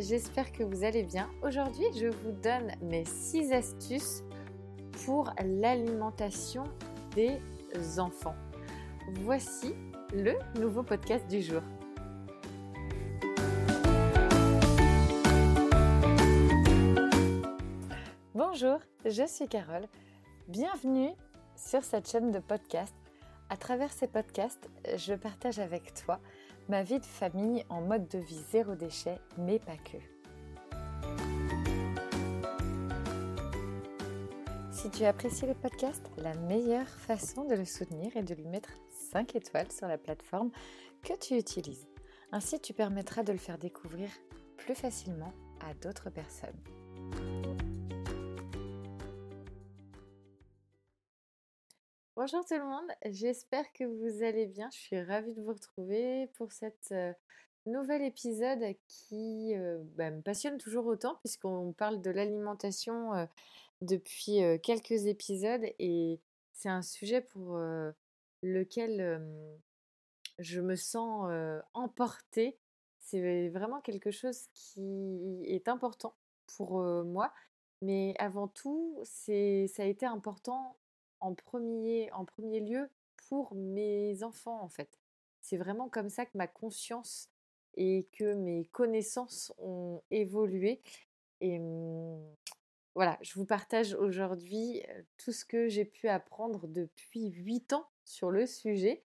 j'espère que vous allez bien. Aujourd'hui, je vous donne mes 6 astuces pour l'alimentation des enfants. Voici le nouveau podcast du jour. Bonjour, je suis Carole. Bienvenue sur cette chaîne de podcast. À travers ces podcasts, je partage avec toi ma vie de famille en mode de vie zéro déchet, mais pas que. Si tu apprécies le podcast, la meilleure façon de le soutenir est de lui mettre 5 étoiles sur la plateforme que tu utilises. Ainsi, tu permettras de le faire découvrir plus facilement à d'autres personnes. Bonjour tout le monde, j'espère que vous allez bien. Je suis ravie de vous retrouver pour cet nouvel épisode qui bah, me passionne toujours autant puisqu'on parle de l'alimentation depuis quelques épisodes et c'est un sujet pour lequel je me sens emportée. C'est vraiment quelque chose qui est important pour moi, mais avant tout, ça a été important en premier, en premier lieu pour mes enfants, en fait. C'est vraiment comme ça que ma conscience et que mes connaissances ont évolué. Et mmh, voilà, je vous partage aujourd'hui tout ce que j'ai pu apprendre depuis 8 ans sur le sujet.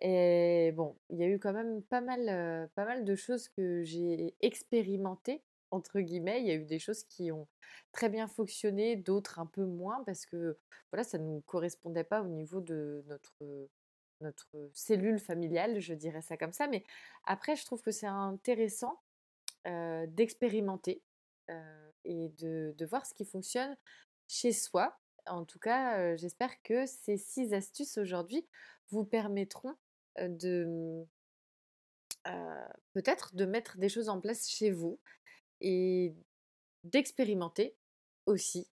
Et bon, il y a eu quand même pas mal, pas mal de choses que j'ai expérimentées entre guillemets. Il y a eu des choses qui ont très bien fonctionné, d'autres un peu moins parce que voilà, ça ne nous correspondait pas au niveau de notre, notre cellule familiale, je dirais ça comme ça. Mais après, je trouve que c'est intéressant d'expérimenter et de, de, voir ce qui fonctionne chez soi. En tout cas, j'espère que ces six astuces aujourd'hui vous permettront de peut-être de mettre des choses en place chez vous et d'expérimenter aussi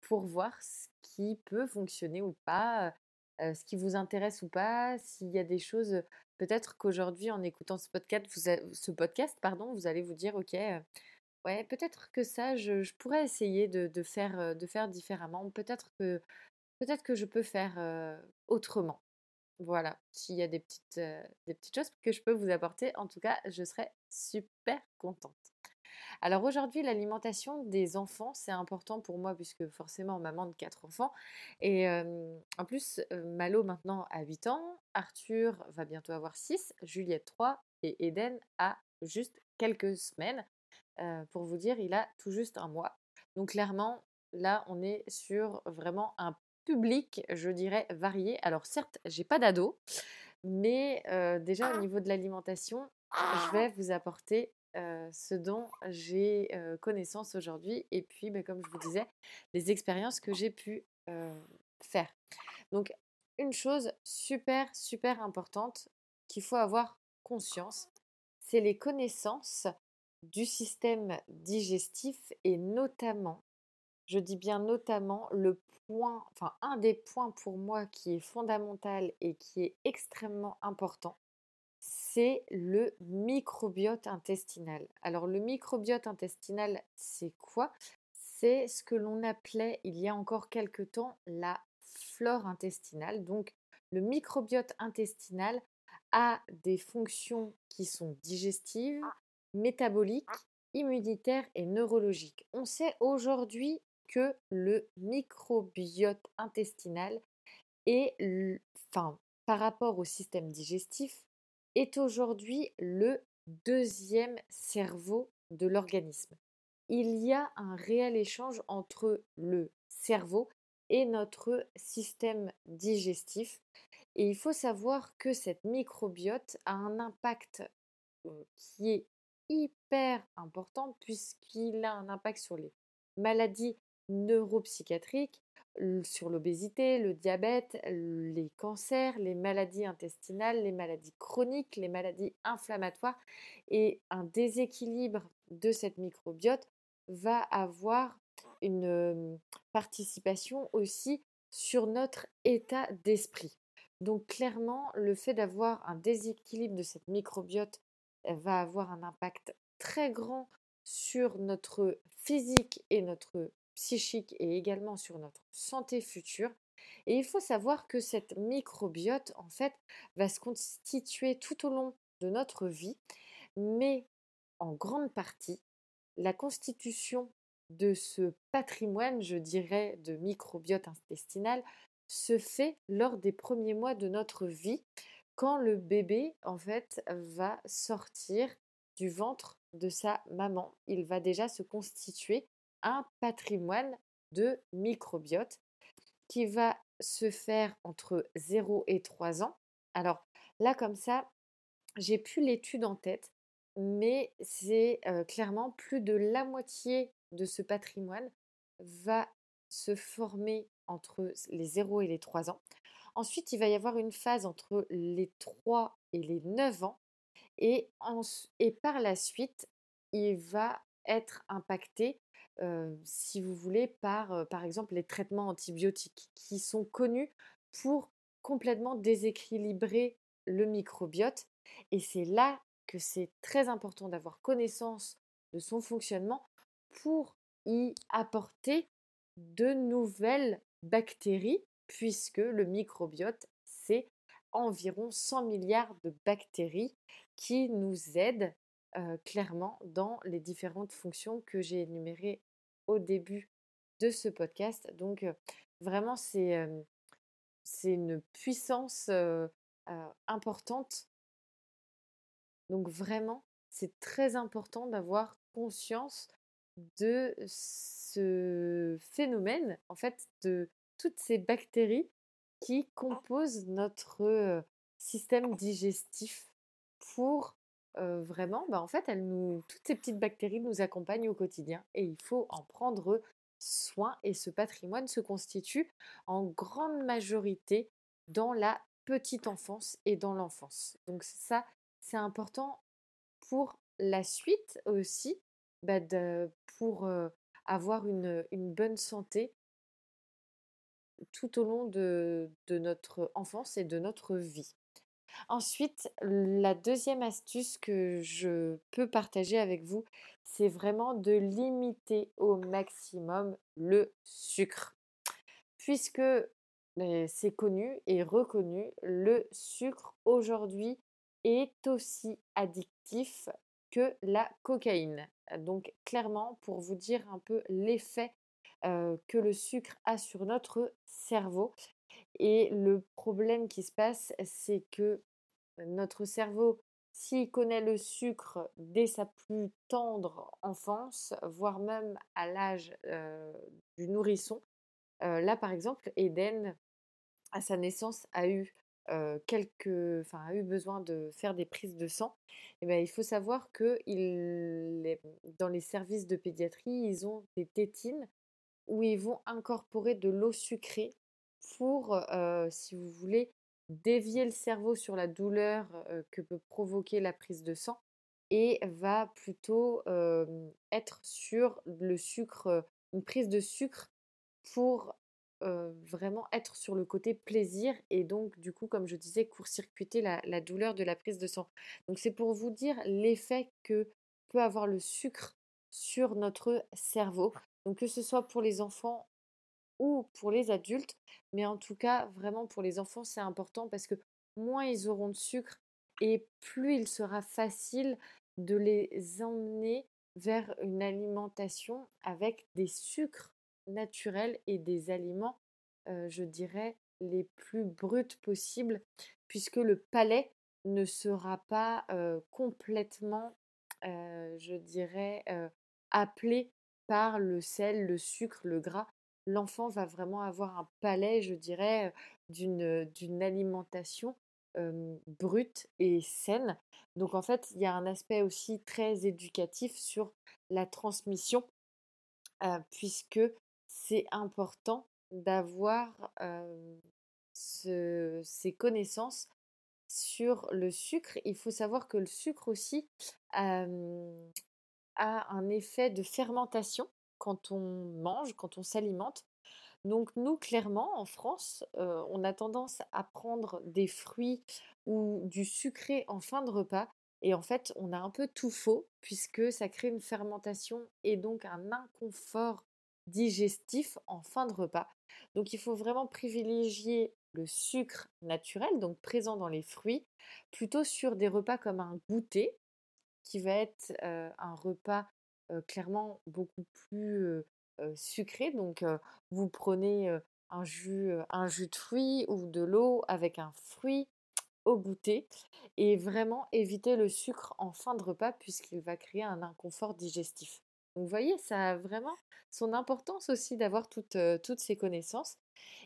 pour voir ce qui peut fonctionner ou pas, ce qui vous intéresse ou pas, s'il y a des choses, peut-être qu'aujourd'hui en écoutant ce podcast, vous ce podcast pardon, vous allez vous dire ok, ouais peut-être que ça je, pourrais essayer de, de, faire, de faire différemment, peut-être que, peut-être que je peux faire autrement. Voilà, s'il y a des petites, des petites choses que je peux vous apporter, en tout cas, je serais super contente. Alors aujourd'hui, l'alimentation des enfants, c'est important pour moi puisque forcément, maman de quatre enfants. Et en plus, Malo maintenant a 8 ans, Arthur va bientôt avoir 6, Juliette 3 et Eden a juste quelques semaines. pour vous dire, il a tout juste un mois. Donc clairement, là, on est sur vraiment un public, je dirais, varié. Alors certes, j'ai pas d'ado, mais déjà au niveau de l'alimentation, je vais vous apporter ce dont j'ai connaissance aujourd'hui et puis, bah, comme je vous disais, les expériences que j'ai pu faire. Donc, une chose super, super importante qu'il faut avoir conscience, c'est les connaissances du système digestif et notamment, je dis bien notamment, le point, enfin un des points pour moi qui est fondamental et qui est extrêmement important, c'est le microbiote intestinal. Alors le microbiote intestinal, c'est quoi? C'est ce que l'on appelait il y a encore quelque temps la flore intestinale. Donc le microbiote intestinal a des fonctions qui sont digestives, métaboliques, immunitaires et neurologiques. On sait aujourd'hui que le microbiote intestinal est, enfin, par rapport au système digestif, est aujourd'hui le deuxième cerveau de l'organisme. Il y a un réel échange entre le cerveau et notre système digestif. Et il faut savoir que cette microbiote a un impact qui est hyper important puisqu'il a un impact sur les maladies neuropsychiatriques, sur l'obésité, le diabète, les cancers, les maladies intestinales, les maladies chroniques, les maladies inflammatoires. Et un déséquilibre de cette microbiote va avoir une participation aussi sur notre état d'esprit. Donc clairement, le fait d'avoir un déséquilibre de cette microbiote va avoir un impact très grand sur notre physique et notre psychique et également sur notre santé future. Et il faut savoir que cette microbiote, en fait, va se constituer tout au long de notre vie, mais en grande partie, la constitution de ce patrimoine, je dirais, de microbiote intestinal se fait lors des premiers mois de notre vie, quand le bébé, en fait, va sortir du ventre de sa maman. Il va déjà se constituer un patrimoine de microbiote qui va se faire entre 0 et 3 ans. Alors là, comme ça, j'ai plus l'étude en tête, mais c'est clairement plus de la moitié de ce patrimoine va se former entre les 0 et les 3 ans. Ensuite, il va y avoir une phase entre les 3 et les 9 ans. Et, et par la suite, il va être impacté, si vous voulez, par, par exemple, les traitements antibiotiques qui sont connus pour complètement déséquilibrer le microbiote. Et c'est là que c'est très important d'avoir connaissance de son fonctionnement pour y apporter de nouvelles bactéries, puisque le microbiote, c'est environ 100 milliards de bactéries qui nous aident clairement dans les différentes fonctions que j'ai énumérées au début de ce podcast. Donc vraiment, c'est c'est une puissance importante. Donc vraiment, c'est très important d'avoir conscience de ce phénomène, en fait, de toutes ces bactéries qui composent notre système digestif pour vraiment, bah, en fait, nous, toutes ces petites bactéries nous accompagnent au quotidien et il faut en prendre soin et ce patrimoine se constitue en grande majorité dans la petite enfance et dans l'enfance. Donc ça, c'est important pour la suite aussi, bah, pour avoir une, bonne santé tout au long de, notre enfance et de notre vie. Ensuite, la deuxième astuce que je peux partager avec vous, c'est vraiment de limiter au maximum le sucre. Puisque c'est connu et reconnu, le sucre aujourd'hui est aussi addictif que la cocaïne. Donc clairement, pour vous dire un peu l'effet que le sucre a sur notre cerveau. Et le problème qui se passe, c'est que notre cerveau, s'il connaît le sucre dès sa plus tendre enfance, voire même à l'âge du nourrisson, là par exemple, Eden, à sa naissance, a eu quelques, enfin, a eu besoin de faire des prises de sang, et ben, il faut savoir que dans les services de pédiatrie, ils ont des tétines où ils vont incorporer de l'eau sucrée pour, si vous voulez, dévier le cerveau sur la douleur que peut provoquer la prise de sang et va plutôt être sur le sucre, une prise de sucre pour vraiment être sur le côté plaisir et donc du coup comme je disais court-circuiter la, douleur de la prise de sang. Donc c'est pour vous dire l'effet que peut avoir le sucre sur notre cerveau. Donc que ce soit pour les enfants ou pour les adultes, mais en tout cas vraiment pour les enfants c'est important parce que moins ils auront de sucre et plus il sera facile de les emmener vers une alimentation avec des sucres naturels et des aliments, je dirais, les plus bruts possibles, puisque le palais ne sera pas complètement, je dirais, appelé par le sel, le sucre, le gras. L'enfant va vraiment avoir un palais, je dirais, d'une alimentation brute et saine. Donc en fait, il y a un aspect aussi très éducatif sur la transmission, puisque c'est important d'avoir ces connaissances sur le sucre. Il faut savoir que le sucre aussi a un effet de fermentation quand on mange, quand on s'alimente. Donc nous, clairement, en France, on a tendance à prendre des fruits ou du sucré en fin de repas Et en fait, on a un peu tout faux puisque ça crée une fermentation et donc un inconfort digestif en fin de repas. Donc il faut vraiment privilégier le sucre naturel, donc présent dans les fruits, plutôt sur des repas comme un goûter, qui va être un repas clairement beaucoup plus sucré. Donc vous prenez un jus, un jus de fruits ou de l'eau avec un fruit au goûter et vraiment éviter le sucre en fin de repas puisqu'il va créer un inconfort digestif. Donc vous voyez, ça a vraiment son importance aussi d'avoir toutes, toutes ces connaissances.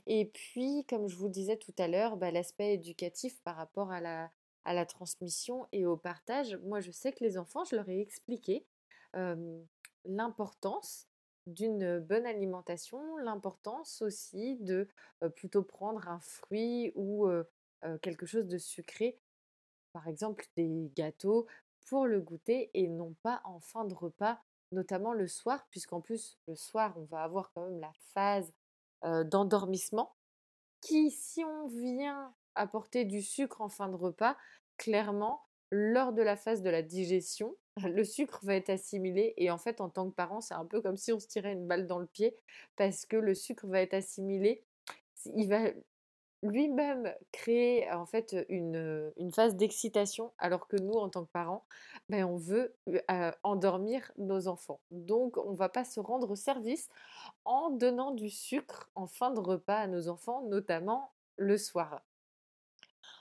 Et puis, comme je vous disais tout à l'heure, bah, l'aspect éducatif par rapport à la, à la transmission et au partage. Moi, je sais que les enfants, je leur ai expliqué l'importance d'une bonne alimentation, l'importance aussi de plutôt prendre un fruit ou quelque chose de sucré, par exemple des gâteaux, pour le goûter et non pas en fin de repas, notamment le soir, puisqu'en plus le soir, on va avoir quand même la phase d'endormissement qui, si on vient apporter du sucre en fin de repas, clairement, lors de la phase de la digestion, le sucre va être assimilé et en fait en tant que parent c'est un peu comme si on se tirait une balle dans le pied parce que le sucre va être assimilé, il va lui-même créer en fait une, phase d'excitation alors que nous en tant que parents ben, on veut endormir nos enfants. Donc on ne va pas se rendre service en donnant du sucre en fin de repas à nos enfants, notamment le soir.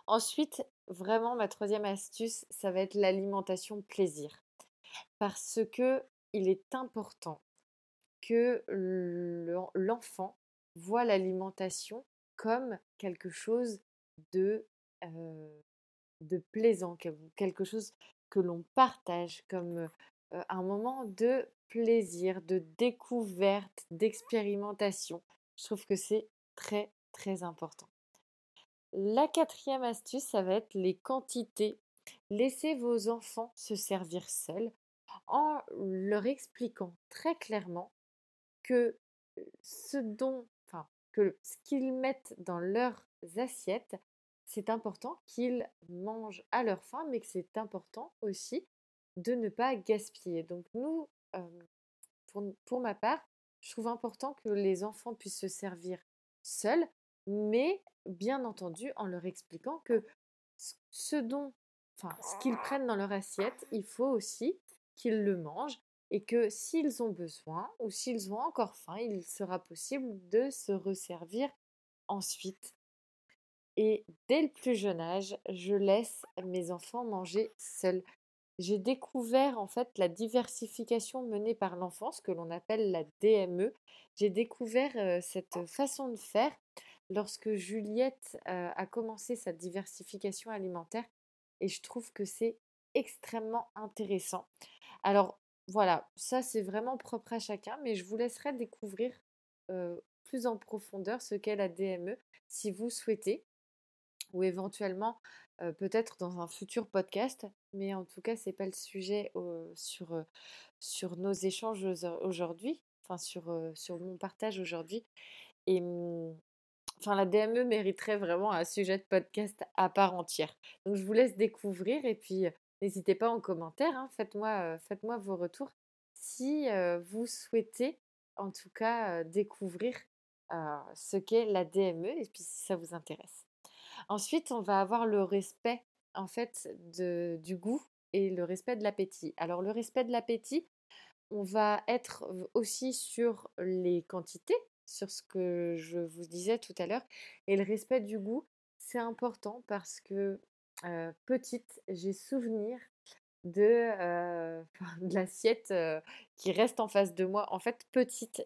Ensuite, vraiment ma troisième astuce, ça va être l'alimentation plaisir. Parce que il est important que l'enfant voit l'alimentation comme quelque chose de, de plaisant, quelque chose que l'on partage, comme un moment de plaisir, de découverte, d'expérimentation. Je trouve que c'est très très important. La quatrième astuce, ça va être les quantités. Laissez vos enfants se servir seuls en leur expliquant très clairement que ce dont, enfin, que ce qu'ils mettent dans leurs assiettes, c'est important qu'ils mangent à leur faim, mais que c'est important aussi de ne pas gaspiller. Donc nous, pour, pour ma part, je trouve important que les enfants puissent se servir seuls, mais bien entendu en leur expliquant que ce dont, enfin, ce qu'ils prennent dans leur assiette, il faut aussi qu'ils le mangent et que s'ils ont besoin ou s'ils ont encore faim, il sera possible de se resservir ensuite. Et dès le plus jeune âge, je laisse mes enfants manger seuls. J'ai découvert en fait la diversification menée par l'enfance que l'on appelle la DME. J'ai découvert cette façon de faire lorsque Juliette a commencé sa diversification alimentaire et je trouve que c'est extrêmement intéressant. Alors voilà, ça c'est vraiment propre à chacun, mais je vous laisserai découvrir plus en profondeur ce qu'est la DME si vous souhaitez, ou éventuellement peut-être dans un futur podcast, mais en tout cas c'est pas le sujet sur, sur nos échanges aujourd'hui, enfin sur, sur mon partage aujourd'hui. Et, mmh, enfin, la DME mériterait vraiment un sujet de podcast à part entière. Donc, je vous laisse découvrir et puis n'hésitez pas en commentaire, hein, faites-moi faites-moi vos retours si vous souhaitez en tout cas découvrir ce qu'est la DME et puis si ça vous intéresse. Ensuite, on va avoir le respect en fait de, du goût et le respect de l'appétit. Alors le respect de l'appétit, on va être aussi sur les quantités sur ce que je vous disais tout à l'heure. Et le respect du goût, c'est important parce que petite, j'ai souvenir de, de l'assiette qui reste en face de moi. En fait, petite,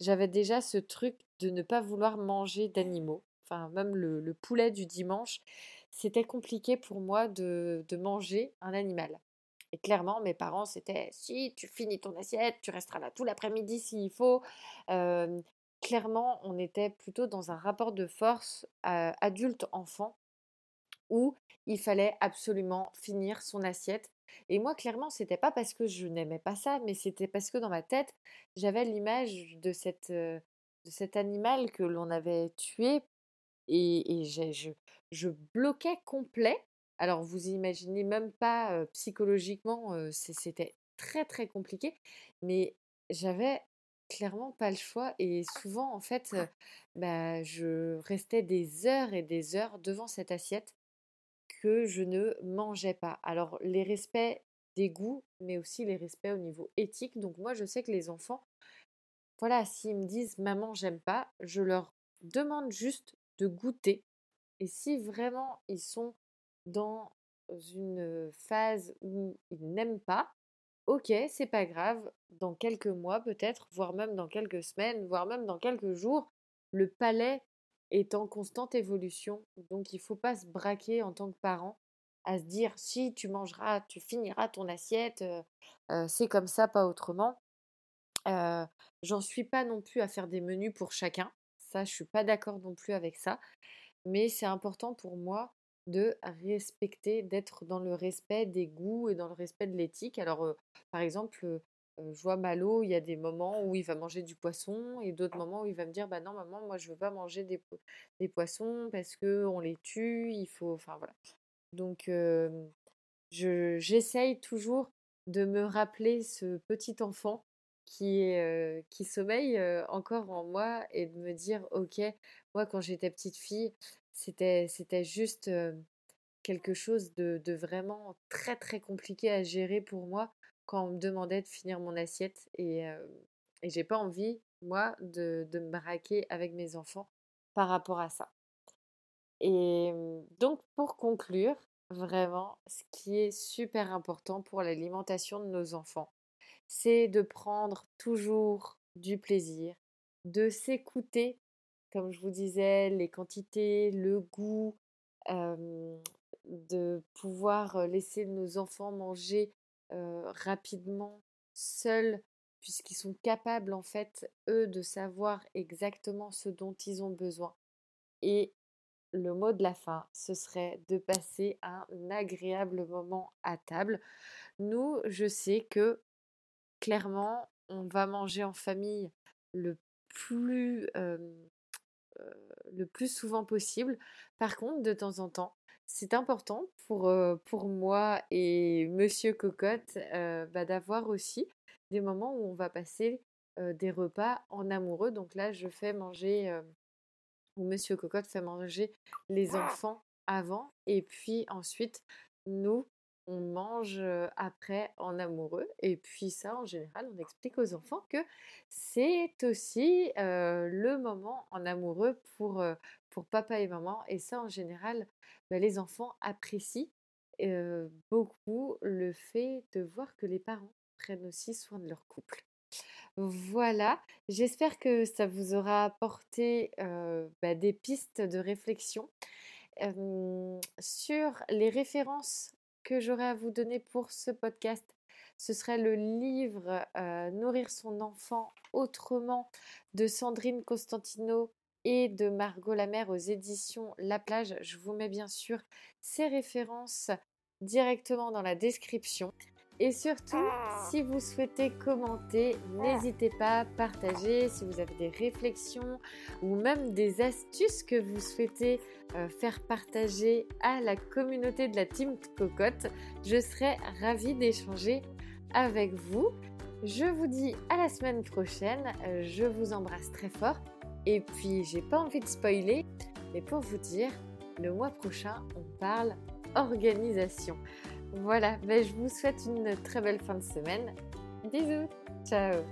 j'avais déjà ce truc de ne pas vouloir manger d'animaux. Enfin, même le, le, poulet du dimanche, c'était compliqué pour moi de, de manger un animal. Et clairement, mes parents, c'était si tu finis ton assiette, tu resteras là tout l'après-midi s'il faut. clairement, on était plutôt dans un rapport de force adulte-enfant où il fallait absolument finir son assiette. Et moi, clairement, c'était pas parce que je n'aimais pas ça, mais c'était parce que dans ma tête, j'avais l'image de, cette, de cet animal que l'on avait tué et, je, je bloquais complet Alors vous imaginez même pas psychologiquement, c'était très très compliqué, mais j'avais clairement pas le choix et souvent en fait, bah, je restais des heures et des heures devant cette assiette que je ne mangeais pas. Alors les respects des goûts, mais aussi les respects au niveau éthique. Donc moi je sais que les enfants, voilà, s'ils me disent maman j'aime pas, je leur demande juste de goûter. Et si vraiment ils sont dans une phase où ils n'aiment pas, ok, c'est pas grave, dans quelques mois peut-être, voire même dans quelques semaines, voire même dans quelques jours, le palais est en constante évolution. Donc il ne faut pas se braquer en tant que parent à se dire si tu mangeras, tu finiras ton assiette, c'est comme ça, pas autrement. J'en suis pas non plus à faire des menus pour chacun. Ça, je suis pas d'accord non plus avec ça. Mais c'est important pour moi de respecter, d'être dans le respect des goûts et dans le respect de l'éthique. Alors, par exemple, je vois Malo, il y a des moments où il va manger du poisson et d'autres moments où il va me dire bah non maman moi je veux pas manger des, des poissons parce que on les tue, il faut enfin voilà. Donc j'essaye toujours de me rappeler ce petit enfant qui, qui sommeille encore en moi et de me dire ok moi quand j'étais petite fille c'était c'était juste quelque chose de, de, vraiment très très compliqué à gérer pour moi quand on me demandait de finir mon assiette et, et j'ai pas envie moi de, de me braquer avec mes enfants par rapport à ça. Et donc, pour conclure, vraiment, ce qui est super important pour l'alimentation de nos enfants, c'est de prendre toujours du plaisir, de s'écouter, comme je vous disais, les quantités, le goût, de pouvoir laisser nos enfants manger rapidement, seuls, puisqu'ils sont capables, en fait, eux, de savoir exactement ce dont ils ont besoin. Et le mot de la fin, ce serait de passer un agréable moment à table. Nous, je sais que clairement, on va manger en famille le plus, le plus souvent possible. Par contre, de temps en temps, c'est important pour, pour moi et Monsieur Cocotte bah, d'avoir aussi des moments où on va passer des repas en amoureux. Donc là, je fais manger où Monsieur Cocotte fait manger les enfants avant et puis ensuite nous on mange après en amoureux et puis ça en général on explique aux enfants que c'est aussi le moment en amoureux pour, papa et maman et ça en général bah, les enfants apprécient beaucoup le fait de voir que les parents prennent aussi soin de leur couple. Voilà, j'espère que ça vous aura apporté bah, des pistes de réflexion sur les références que j'aurais à vous donner pour ce podcast. Ce serait le livre Nourrir son enfant autrement de Sandrine Costantino et de Margot Lamère aux éditions La Plage. Je vous mets bien sûr ces références directement dans la description. Et surtout, si vous souhaitez commenter, n'hésitez pas à partager si vous avez des réflexions ou même des astuces que vous souhaitez euh, faire partager à la communauté de la Team Cocotte. Je serai ravie d'échanger avec vous. Je vous dis à la semaine prochaine. Euh, je vous embrasse très fort. Et puis, j'ai pas envie de spoiler, mais pour vous dire, le mois prochain, on parle organisation. Voilà, ben, je vous souhaite une très belle fin de semaine. Bisous, ciao